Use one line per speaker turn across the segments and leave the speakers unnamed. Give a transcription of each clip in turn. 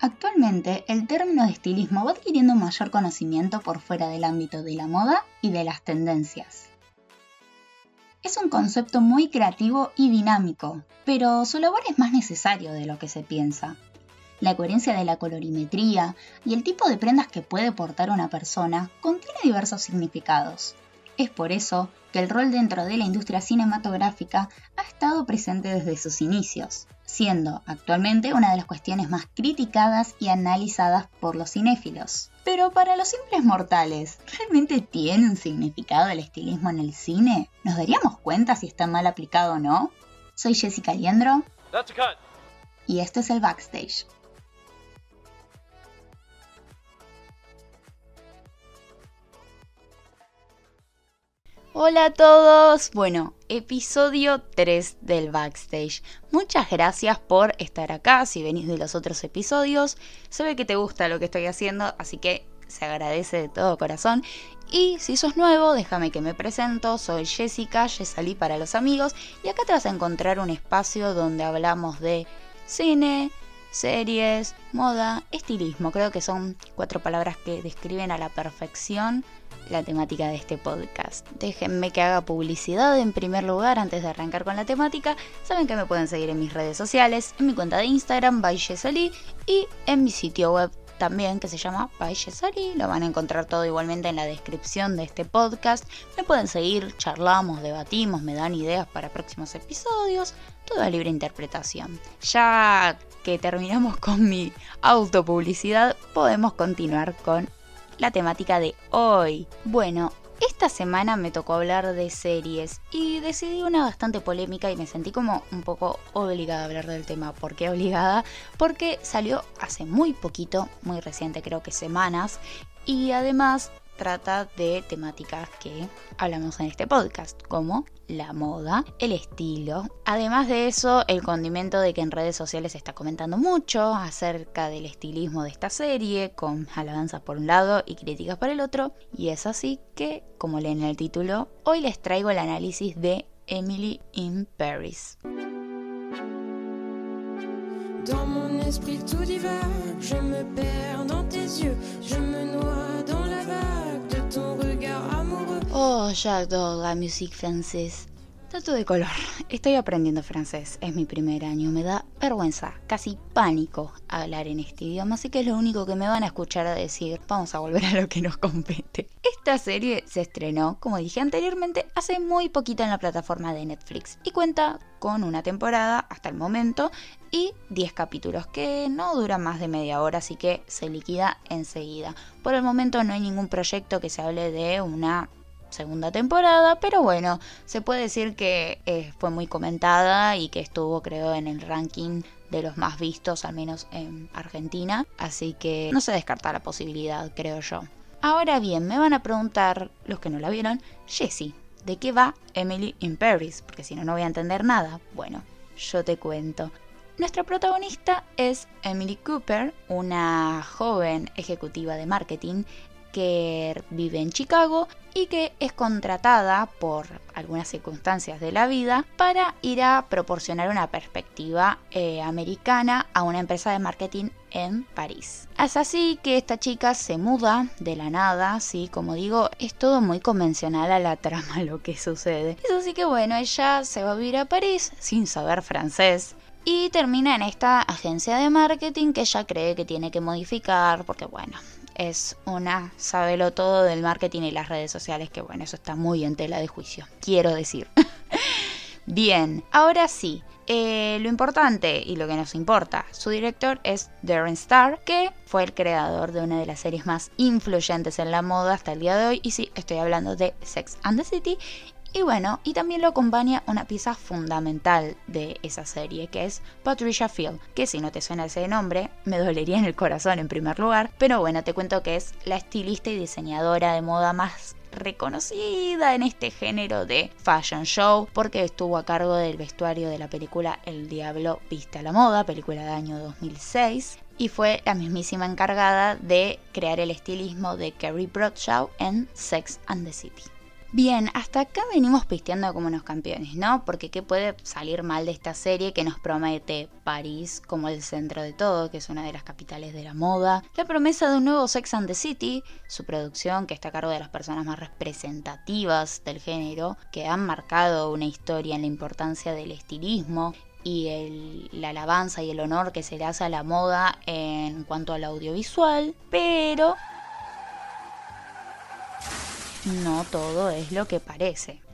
Actualmente, el término de estilismo va adquiriendo mayor conocimiento por fuera del ámbito de la moda y de las tendencias. Es un concepto muy creativo y dinámico, pero su labor es más necesario de lo que se piensa. La coherencia de la colorimetría y el tipo de prendas que puede portar una persona contiene diversos significados. Es por eso que el rol dentro de la industria cinematográfica ha estado presente desde sus inicios, siendo actualmente una de las cuestiones más criticadas y analizadas por los cinéfilos. Pero para los simples mortales, ¿realmente tiene un significado el estilismo en el cine? ¿Nos daríamos cuenta si está mal aplicado o no? Soy Jessica Liendro. Y esto es el backstage. Hola a todos, bueno, episodio 3 del backstage. Muchas gracias por estar acá, si venís de los otros episodios, se ve que te gusta lo que estoy haciendo, así que se agradece de todo corazón. Y si sos nuevo, déjame que me presento, soy Jessica, salí para los amigos, y acá te vas a encontrar un espacio donde hablamos de cine, series, moda, estilismo. Creo que son cuatro palabras que describen a la perfección la temática de este podcast. Déjenme que haga publicidad en primer lugar antes de arrancar con la temática. Saben que me pueden seguir en mis redes sociales, en mi cuenta de Instagram, Baishesali, y en mi sitio web también que se llama Baishesali. Lo van a encontrar todo igualmente en la descripción de este podcast. Me pueden seguir, charlamos, debatimos, me dan ideas para próximos episodios. Toda libre interpretación. Ya que terminamos con mi autopublicidad, podemos continuar con la temática de hoy. Bueno, esta semana me tocó hablar de series y decidí una bastante polémica y me sentí como un poco obligada a hablar del tema. ¿Por qué obligada? Porque salió hace muy poquito, muy reciente, creo que semanas, y además trata de temáticas que hablamos en este podcast, como la moda, el estilo. Además de eso, el condimento de que en redes sociales se está comentando mucho acerca del estilismo de esta serie, con alabanzas por un lado y críticas por el otro. Y es así que, como leen en el título, hoy les traigo el análisis de Emily in Paris. Oh, j'adore la musique française. Dato de color. Estoy aprendiendo francés. Es mi primer año. Me da vergüenza, casi pánico hablar en este idioma. Así que es lo único que me van a escuchar a decir. Vamos a volver a lo que nos compete. Esta serie se estrenó, como dije anteriormente, hace muy poquito en la plataforma de Netflix. Y cuenta con una temporada hasta el momento y 10 capítulos que no duran más de media hora, así que se liquida enseguida. Por el momento no hay ningún proyecto que se hable de una segunda temporada, pero bueno, se puede decir que eh, fue muy comentada y que estuvo creo en el ranking de los más vistos, al menos en Argentina, así que no se descarta la posibilidad, creo yo. Ahora bien, me van a preguntar los que no la vieron, Jessie, ¿de qué va Emily in Paris? Porque si no, no voy a entender nada. Bueno, yo te cuento. Nuestra protagonista es Emily Cooper, una joven ejecutiva de marketing que vive en Chicago y que es contratada por algunas circunstancias de la vida para ir a proporcionar una perspectiva eh, americana a una empresa de marketing en París. Es así que esta chica se muda de la nada, sí, como digo, es todo muy convencional a la trama lo que sucede. Es así que bueno, ella se va a vivir a París sin saber francés y termina en esta agencia de marketing que ella cree que tiene que modificar porque bueno, es una sabelo todo del marketing y las redes sociales, que bueno, eso está muy en tela de juicio, quiero decir. Bien, ahora sí, eh, lo importante y lo que nos importa, su director es Darren Star, que fue el creador de una de las series más influyentes en la moda hasta el día de hoy, y sí, estoy hablando de Sex and the City, y bueno, y también lo acompaña una pieza fundamental de esa serie, que es Patricia Field, que si no te suena ese nombre, me dolería en el corazón en primer lugar, pero bueno, te cuento que es la estilista y diseñadora de moda más reconocida en este género de fashion show porque estuvo a cargo del vestuario de la película El Diablo Viste a la Moda, película de año 2006, y fue la mismísima encargada de crear el estilismo de Carrie Bradshaw en Sex and the City. Bien, hasta acá venimos pisteando como unos campeones, ¿no? Porque ¿qué puede salir mal de esta serie que nos promete París como el centro de todo, que es una de las capitales de la moda? La promesa de un nuevo Sex and the City, su producción que está a cargo de las personas más representativas del género, que han marcado una historia en la importancia del estilismo y la alabanza y el honor que se le hace a la moda en cuanto al audiovisual, pero no todo es lo que parece.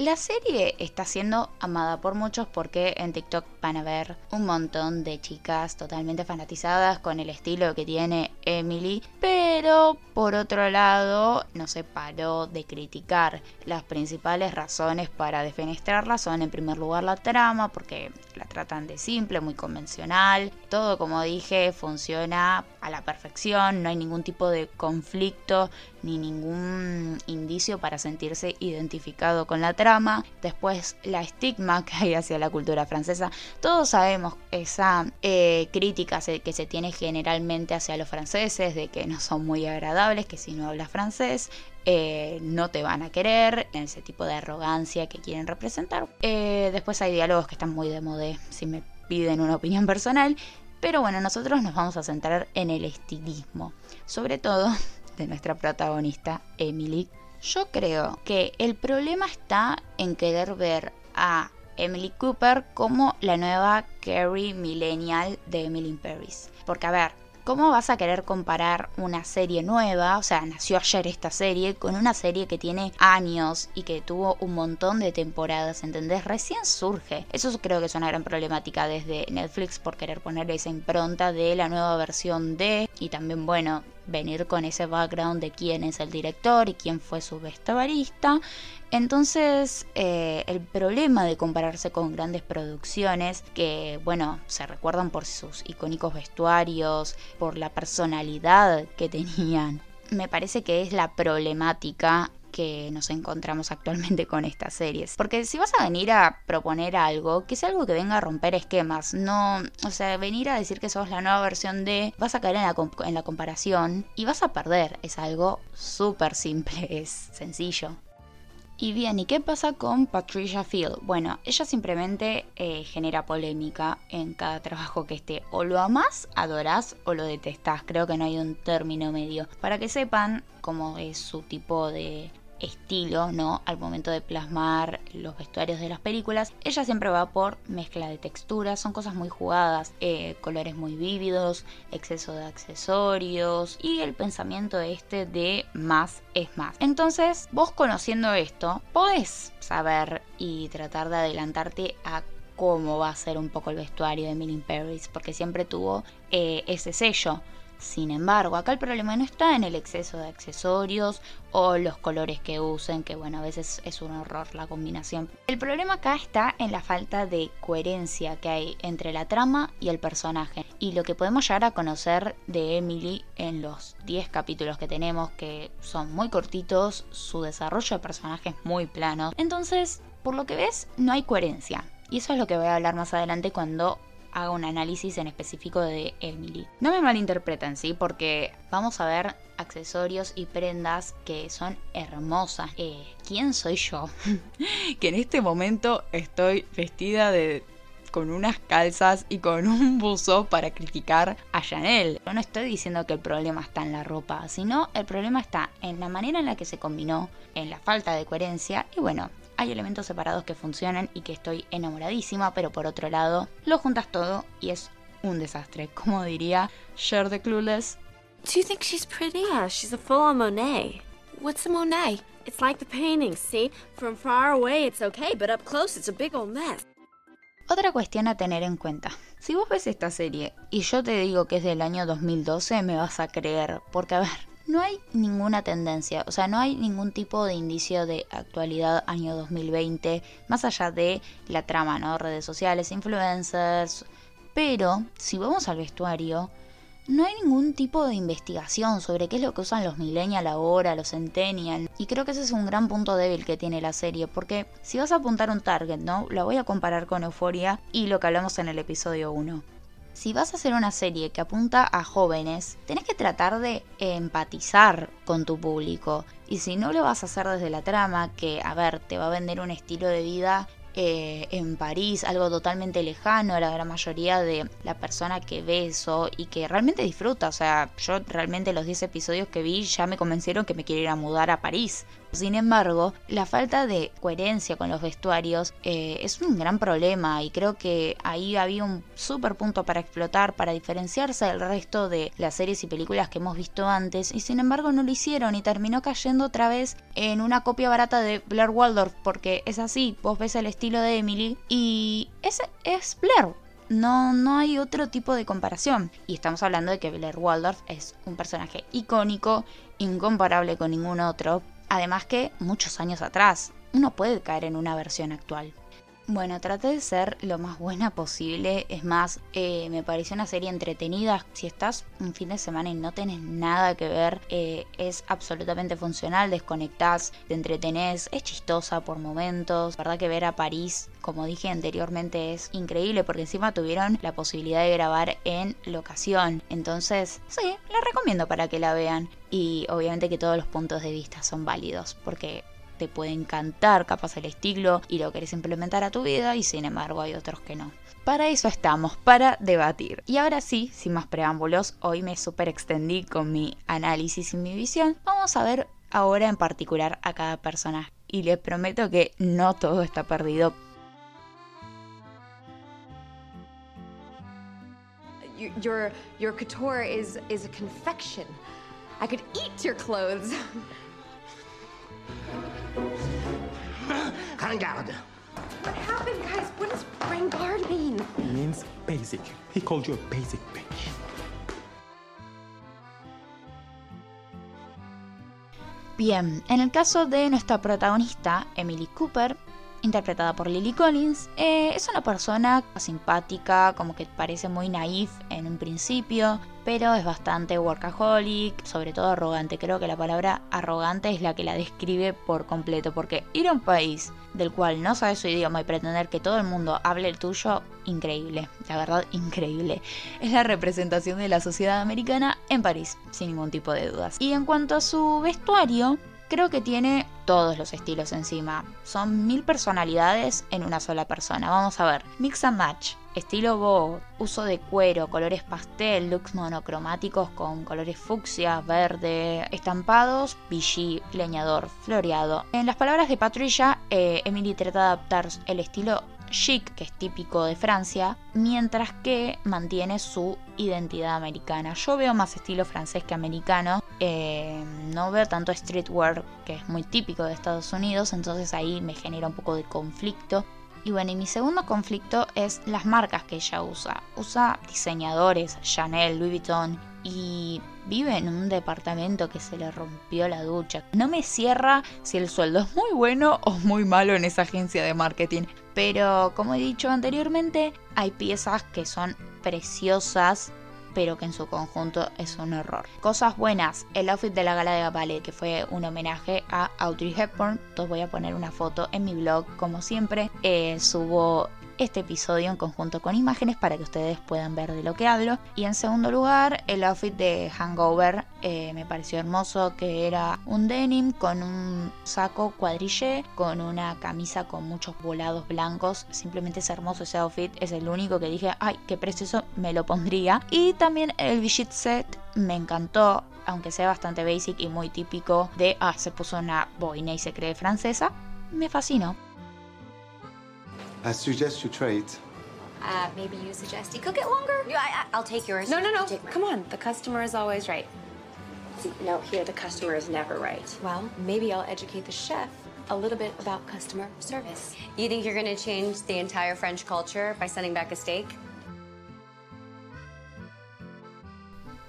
La serie está siendo amada por muchos porque en TikTok van a ver un montón de chicas totalmente fanatizadas con el estilo que tiene Emily, pero por otro lado no se paró de criticar. Las principales razones para defenestrarla son en primer lugar la trama, porque la tratan de simple, muy convencional, todo como dije funciona a la perfección, no hay ningún tipo de conflicto ni ningún indicio para sentirse identificado con la trama. Después la estigma que hay hacia la cultura francesa. Todos sabemos esa eh, crítica que se tiene generalmente hacia los franceses, de que no son muy agradables, que si no hablas francés eh, no te van a querer, ese tipo de arrogancia que quieren representar. Eh, después hay diálogos que están muy de moda, si me piden una opinión personal. Pero bueno, nosotros nos vamos a centrar en el estilismo. Sobre todo de nuestra protagonista Emily. Yo creo que el problema está en querer ver a Emily Cooper como la nueva Carrie Millennial de Emily in Paris. Porque a ver, ¿Cómo vas a querer comparar una serie nueva, o sea, nació ayer esta serie, con una serie que tiene años y que tuvo un montón de temporadas, ¿entendés? Recién surge. Eso creo que es una gran problemática desde Netflix por querer poner esa impronta de la nueva versión de, y también, bueno, venir con ese background de quién es el director y quién fue su vestuarista. Entonces, eh, el problema de compararse con grandes producciones que, bueno, se recuerdan por sus icónicos vestuarios, por la personalidad que tenían, me parece que es la problemática que nos encontramos actualmente con estas series. Porque si vas a venir a proponer algo, que sea algo que venga a romper esquemas, no, o sea, venir a decir que sos la nueva versión de, vas a caer en la, comparación y vas a perder. Es algo súper simple, es sencillo. Y bien, ¿y qué pasa con Patricia Field? Bueno, ella simplemente eh, genera polémica en cada trabajo que esté. O lo amás, adorás o lo detestás. Creo que no hay un término medio. Para que sepan cómo es su tipo de estilo, ¿no? Al momento de plasmar los vestuarios de las películas, ella siempre va por mezcla de texturas, son cosas muy jugadas, eh, colores muy vívidos, exceso de accesorios y el pensamiento este de más es más. Entonces, vos conociendo esto, podés saber y tratar de adelantarte a cómo va a ser un poco el vestuario de Millie Paris, porque siempre tuvo eh, ese sello sin embargo, acá el problema no está en el exceso de accesorios o los colores que usen, que bueno, a veces es un horror la combinación. El problema acá está en la falta de coherencia que hay entre la trama y el personaje. Y lo que podemos llegar a conocer de Emily en los 10 capítulos que tenemos, que son muy cortitos, su desarrollo de personaje es muy plano. Entonces, por lo que ves, no hay coherencia. Y eso es lo que voy a hablar más adelante cuando haga un análisis en específico de Emily. No me malinterpreten, ¿sí? Porque vamos a ver accesorios y prendas que son hermosas. Eh, ¿Quién soy yo? que en este momento estoy vestida de con unas calzas y con un buzo para criticar a Chanel. No estoy diciendo que el problema está en la ropa, sino el problema está en la manera en la que se combinó, en la falta de coherencia y bueno, hay elementos separados que funcionan y que estoy enamoradísima, pero por otro lado, lo juntas todo y es un desastre. Como diría Cher de Clueless.
Do you think she's pretty? Yeah, she's a full-on Monet. What's a Monet? It's like the painting, see? From far away it's okay, but up close it's a big old mess.
Otra cuestión a tener en cuenta. Si vos ves esta serie y yo te digo que es del año 2012, me vas a creer. Porque, a ver, no hay ninguna tendencia, o sea, no hay ningún tipo de indicio de actualidad año 2020, más allá de la trama, ¿no? Redes sociales, influencers. Pero, si vamos al vestuario, no hay ningún tipo de investigación sobre qué es lo que usan los millennials ahora, los centennials. Y creo que ese es un gran punto débil que tiene la serie, porque si vas a apuntar un target, ¿no? La voy a comparar con Euforia y lo que hablamos en el episodio 1 si vas a hacer una serie que apunta a jóvenes, tenés que tratar de empatizar con tu público. Y si no lo vas a hacer desde la trama, que, a ver, te va a vender un estilo de vida eh, en París, algo totalmente lejano a la gran mayoría de la persona que ve eso y que realmente disfruta. O sea, yo realmente los 10 episodios que vi ya me convencieron que me quiero ir a mudar a París. Sin embargo, la falta de coherencia con los vestuarios eh, es un gran problema y creo que ahí había un súper punto para explotar, para diferenciarse del resto de las series y películas que hemos visto antes y sin embargo no lo hicieron y terminó cayendo otra vez en una copia barata de Blair Waldorf porque es así, vos ves el estilo de Emily y ese es Blair. No, no hay otro tipo de comparación. Y estamos hablando de que Blair Waldorf es un personaje icónico, incomparable con ningún otro, Además que muchos años atrás, uno puede caer en una versión actual. Bueno, traté de ser lo más buena posible. Es más, eh, me pareció una serie entretenida. Si estás un fin de semana y no tenés nada que ver, eh, es absolutamente funcional. Desconectás, te entretenés, es chistosa por momentos. La verdad que ver a París, como dije anteriormente, es increíble porque encima tuvieron la posibilidad de grabar en locación. Entonces, sí, la recomiendo para que la vean. Y obviamente que todos los puntos de vista son válidos porque te puede encantar capaz el estilo y lo querés implementar a tu vida y sin embargo hay otros que no. Para eso estamos, para debatir. Y ahora sí, sin más preámbulos, hoy me super extendí con mi análisis y mi visión. Vamos a ver ahora en particular a cada personaje. Y les prometo que no todo está perdido.
Your, your couture is, is a confection. I could eat your clothes.
Rangarde.
What happened, guys? What does Rangarde mean?
It means basic. He called you a basic bitch.
Bien, en el caso de nuestra protagonista, Emily Cooper, interpretada por Lily Collins, eh, es una persona simpática, como que parece muy naif en un principio, pero es bastante workaholic, sobre todo arrogante. Creo que la palabra arrogante es la que la describe por completo, porque ir a un país del cual no sabes su idioma y pretender que todo el mundo hable el tuyo, increíble, la verdad, increíble. Es la representación de la sociedad americana en París, sin ningún tipo de dudas. Y en cuanto a su vestuario, Creo que tiene todos los estilos encima. Son mil personalidades en una sola persona. Vamos a ver. Mix and match. Estilo boho, uso de cuero, colores pastel, looks monocromáticos con colores fucsia, verde, estampados, Vichy, leñador, floreado. En las palabras de Patricia, eh, Emily trata de adaptar el estilo chic, que es típico de Francia, mientras que mantiene su identidad americana. Yo veo más estilo francés que americano, eh, no veo tanto streetwear, que es muy típico de Estados Unidos, entonces ahí me genera un poco de conflicto. Y bueno, y mi segundo conflicto es las marcas que ella usa. Usa diseñadores, Chanel, Louis Vuitton, y vive en un departamento que se le rompió la ducha. No me cierra si el sueldo es muy bueno o muy malo en esa agencia de marketing. Pero como he dicho anteriormente, hay piezas que son preciosas pero que en su conjunto es un error. Cosas buenas, el outfit de la gala de ballet que fue un homenaje a Audrey Hepburn. Os voy a poner una foto en mi blog como siempre. Eh, subo este episodio en conjunto con imágenes para que ustedes puedan ver de lo que hablo. Y en segundo lugar, el outfit de Hangover eh, me pareció hermoso, que era un denim con un saco cuadrillé, con una camisa con muchos volados blancos. Simplemente es hermoso ese outfit, es el único que dije, ay, qué precioso, me lo pondría. Y también el Vichy set me encantó, aunque sea bastante basic y muy típico de, ah, se puso una boina y se cree francesa. Me fascinó.
I suggest you trade.
Uh, maybe you suggest you cook it longer? Yeah, I, I, will take yours.
No, no, no.
Take.
Come on. The customer is always right.
No, here the customer is never right.
Well, maybe I'll educate the chef a little bit about customer service.
You think you're going to change the entire French culture by sending back a steak?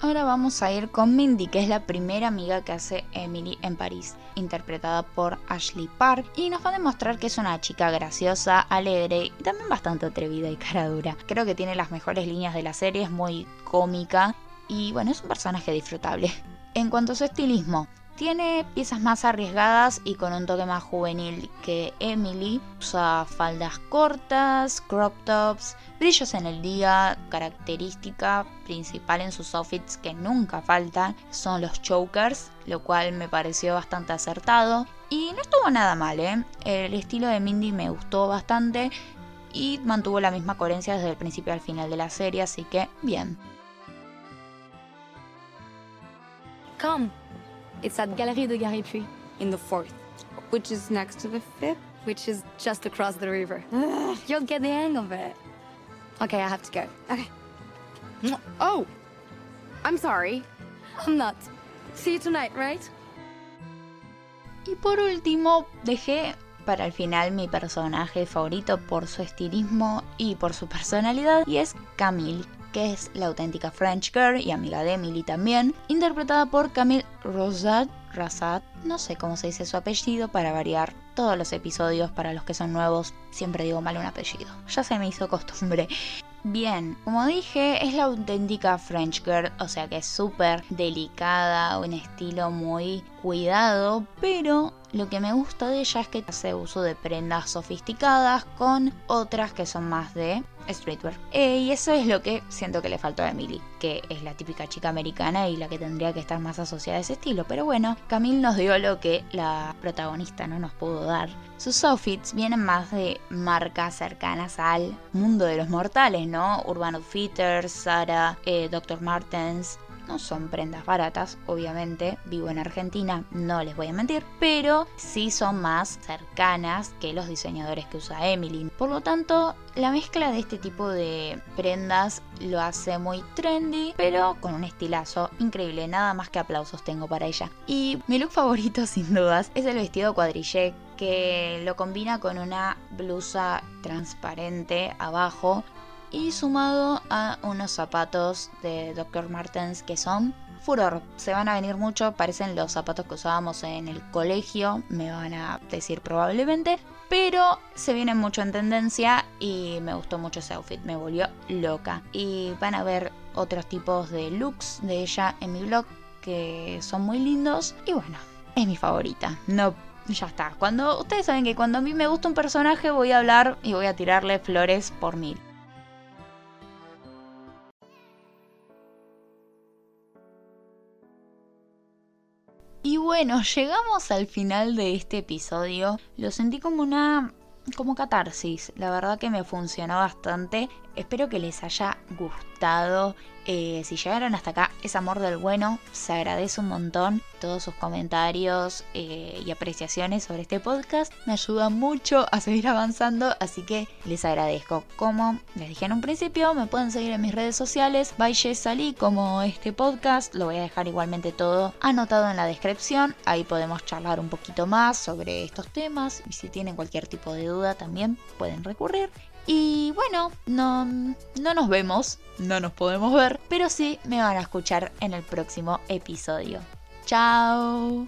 Ahora vamos a ir con Mindy, que es la primera amiga que hace Emily en París, interpretada por Ashley Park, y nos va a demostrar que es una chica graciosa, alegre y también bastante atrevida y cara dura. Creo que tiene las mejores líneas de la serie, es muy cómica y bueno, es un personaje disfrutable. En cuanto a su estilismo, Tiene piezas más arriesgadas y con un toque más juvenil que Emily. Usa faldas cortas, crop tops, brillos en el día, característica principal en sus outfits que nunca faltan son los chokers, lo cual me pareció bastante acertado. Y no estuvo nada mal, ¿eh? El estilo de Mindy me gustó bastante y mantuvo la misma coherencia desde el principio al final de la serie, así que bien.
Come. It's at Galerie de Garipuy in the fourth,
Which is next to the fifth.
which is just across the river. You'll get the hang of it. Okay, I have to go.
Okay. Oh, I'm sorry.
I'm not. See you tonight, right?
Y por último, dejé para el final mi personaje favorito por su estilismo y por su personalidad, y es Camille, que es la auténtica French girl y amiga de Emily también, interpretada por Camille Rosat, Razat, no sé cómo se dice su apellido para variar todos los episodios para los que son nuevos, siempre digo mal un apellido, ya se me hizo costumbre. Bien, como dije, es la auténtica French girl, o sea que es súper delicada, un estilo muy cuidado, pero lo que me gusta de ella es que hace uso de prendas sofisticadas con otras que son más de streetwear. Eh, y eso es lo que siento que le faltó a Emily, que es la típica chica americana y la que tendría que estar más asociada a ese estilo. Pero bueno, Camille nos dio lo que la protagonista no nos pudo dar. Sus outfits vienen más de marcas cercanas al mundo de los mortales, ¿no? Urban Outfitters, Zara, eh, Dr. Martens, no son prendas baratas, obviamente, vivo en Argentina, no les voy a mentir, pero sí son más cercanas que los diseñadores que usa Emily. Por lo tanto, la mezcla de este tipo de prendas lo hace muy trendy, pero con un estilazo increíble, nada más que aplausos tengo para ella. Y mi look favorito sin dudas es el vestido cuadrillé que lo combina con una blusa transparente abajo y sumado a unos zapatos de Dr. Martens que son furor. Se van a venir mucho, parecen los zapatos que usábamos en el colegio, me van a decir probablemente, pero se vienen mucho en tendencia y me gustó mucho ese outfit, me volvió loca. Y van a ver otros tipos de looks de ella en mi blog que son muy lindos y bueno, es mi favorita. No ya está. Cuando ustedes saben que cuando a mí me gusta un personaje voy a hablar y voy a tirarle flores por mil. Bueno, llegamos al final de este episodio. Lo sentí como una como catarsis. La verdad que me funcionó bastante. Espero que les haya gustado. Eh, si llegaron hasta acá, es amor del bueno. Se agradece un montón todos sus comentarios eh, y apreciaciones sobre este podcast. Me ayuda mucho a seguir avanzando, así que les agradezco. Como les dije en un principio, me pueden seguir en mis redes sociales. Valle Salí como este podcast. Lo voy a dejar igualmente todo anotado en la descripción. Ahí podemos charlar un poquito más sobre estos temas. Y si tienen cualquier tipo de duda, también pueden recurrir. Y bueno, no, no nos vemos, no nos podemos ver, pero sí me van a escuchar en el próximo episodio. Chao.